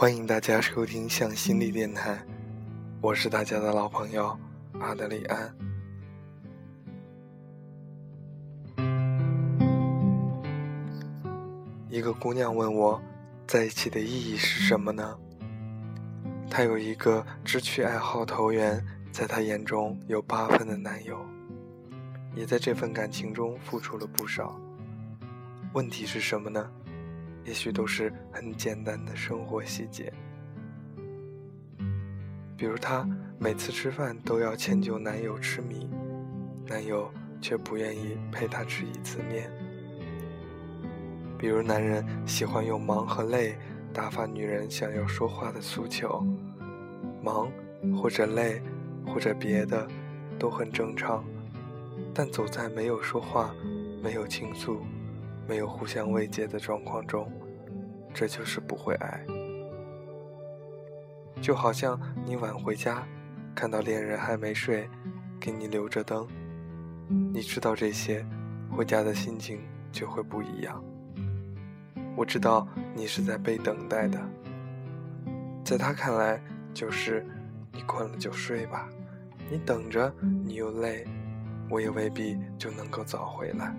欢迎大家收听向心力电台，我是大家的老朋友阿德里安。一个姑娘问我，在一起的意义是什么呢？她有一个志趣爱好投缘，在她眼中有八分的男友，也在这份感情中付出了不少。问题是什么呢？也许都是很简单的生活细节，比如她每次吃饭都要迁就男友吃米，男友却不愿意陪她吃一次面；比如男人喜欢用忙和累打发女人想要说话的诉求，忙或者累或者别的都很正常，但走在没有说话、没有倾诉。没有互相慰藉的状况中，这就是不会爱。就好像你晚回家，看到恋人还没睡，给你留着灯，你知道这些，回家的心情就会不一样。我知道你是在被等待的，在他看来就是你困了就睡吧，你等着你又累，我也未必就能够早回来。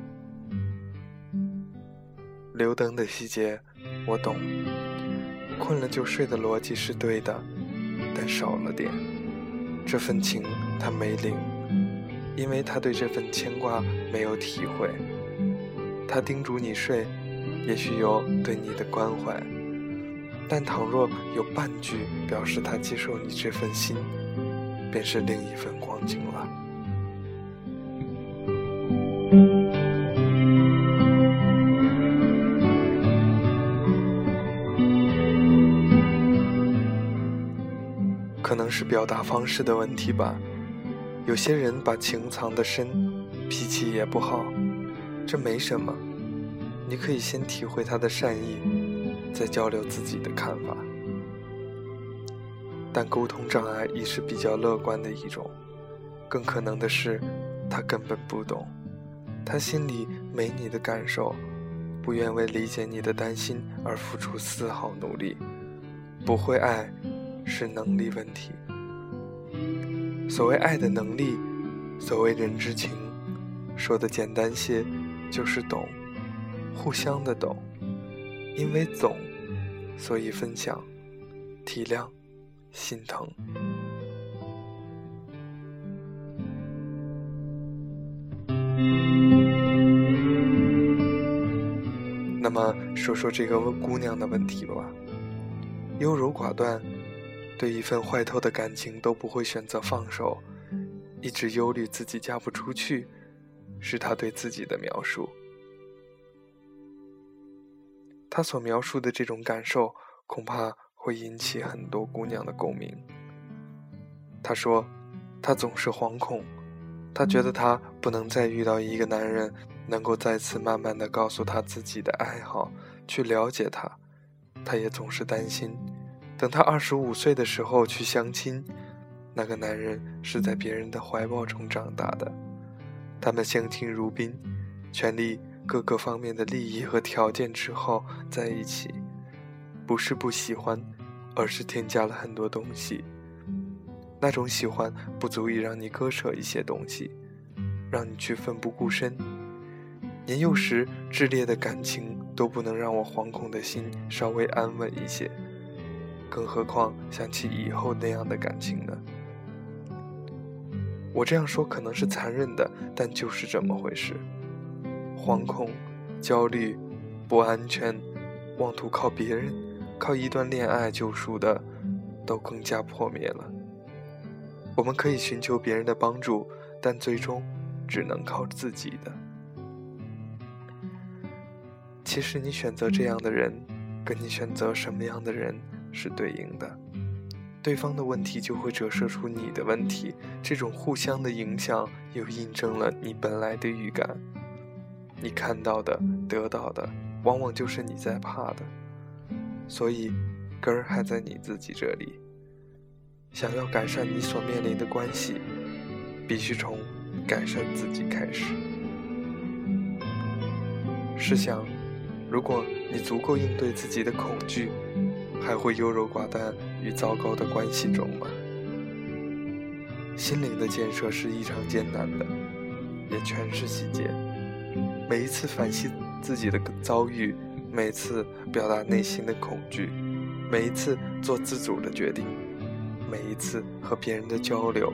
留灯的细节，我懂。困了就睡的逻辑是对的，但少了点。这份情他没领，因为他对这份牵挂没有体会。他叮嘱你睡，也许有对你的关怀，但倘若有半句表示他接受你这份心，便是另一份光景了。表达方式的问题吧，有些人把情藏得深，脾气也不好，这没什么，你可以先体会他的善意，再交流自己的看法。但沟通障碍亦是比较乐观的一种，更可能的是，他根本不懂，他心里没你的感受，不愿为理解你的担心而付出丝毫努力，不会爱。是能力问题。所谓爱的能力，所谓人之情，说的简单些，就是懂，互相的懂。因为懂，所以分享、体谅、心疼。那么，说说这个姑娘的问题吧，优柔寡断。对一份坏透的感情都不会选择放手，一直忧虑自己嫁不出去，是他对自己的描述。他所描述的这种感受，恐怕会引起很多姑娘的共鸣。他说，他总是惶恐，他觉得他不能再遇到一个男人，能够再次慢慢的告诉他自己的爱好，去了解他，他也总是担心。等他二十五岁的时候去相亲，那个男人是在别人的怀抱中长大的，他们相敬如宾，权力各个方面的利益和条件之后在一起，不是不喜欢，而是添加了很多东西。那种喜欢不足以让你割舍一些东西，让你去奋不顾身。年幼时炽烈的感情都不能让我惶恐的心稍微安稳一些。更何况想起以后那样的感情呢？我这样说可能是残忍的，但就是这么回事。惶恐、焦虑、不安全，妄图靠别人、靠一段恋爱救赎的，都更加破灭了。我们可以寻求别人的帮助，但最终只能靠自己的。其实你选择这样的人，跟你选择什么样的人？是对应的，对方的问题就会折射出你的问题，这种互相的影响又印证了你本来的预感。你看到的、得到的，往往就是你在怕的，所以根儿还在你自己这里。想要改善你所面临的关系，必须从改善自己开始。试想，如果你足够应对自己的恐惧。还会优柔寡断与糟糕的关系中吗？心灵的建设是异常艰难的，也全是细节。每一次反思自己的遭遇，每次表达内心的恐惧，每一次做自主的决定，每一次和别人的交流，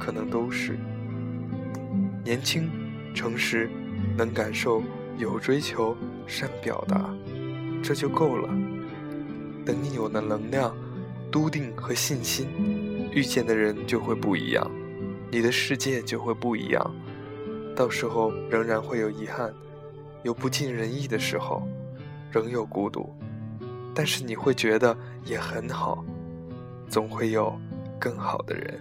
可能都是年轻、诚实、能感受、有追求、善表达，这就够了。等你有了能量、笃定和信心，遇见的人就会不一样，你的世界就会不一样。到时候仍然会有遗憾，有不尽人意的时候，仍有孤独，但是你会觉得也很好，总会有更好的人。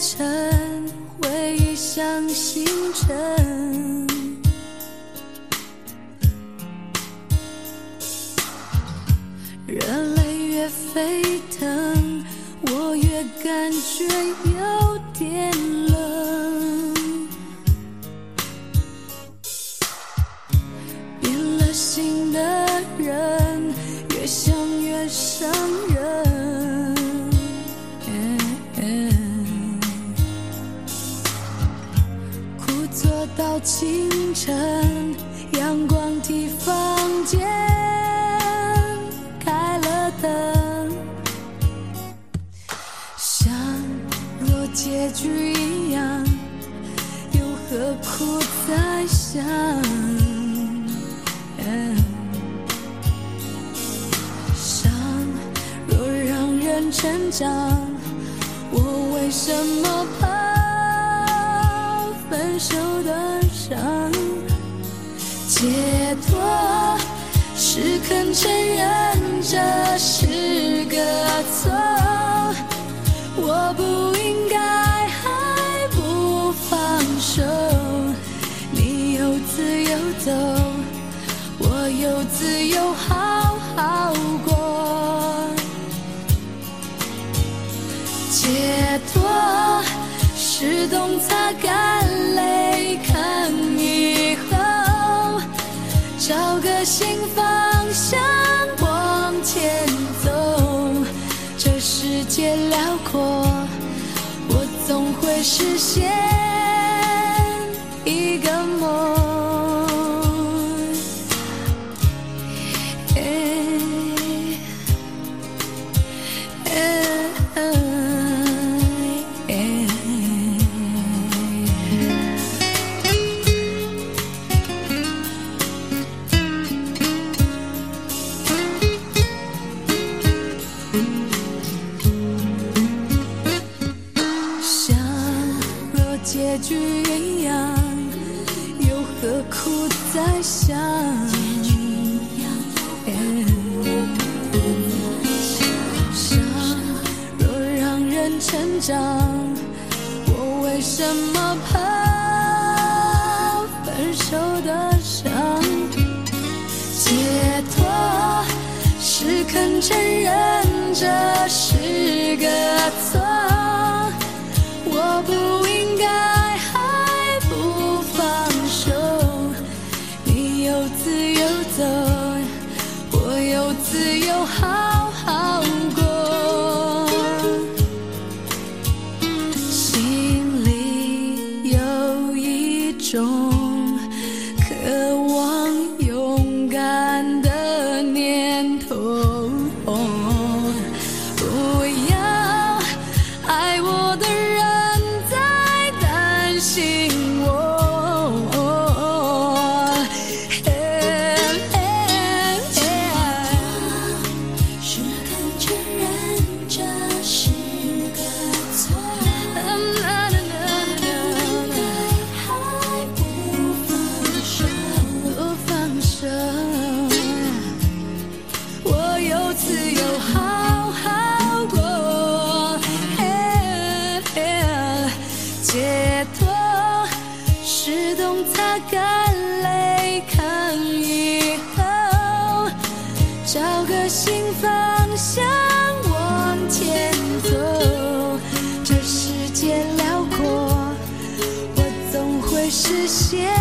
成回忆像星辰热泪越沸腾我越感觉有清晨，阳光替房间开了灯，像若结局一样，又何苦再想？伤若让人成长，我为什么怕的？解脱是肯承认这是个错，我不应该还不放手。你有自由走，我有自由好好过。解脱是懂擦干找个新方向往前走，这世界辽阔，我总会实现。何苦再想？若让人成长，我为什么怕分手的伤？解脱是肯承认这是个错。实现。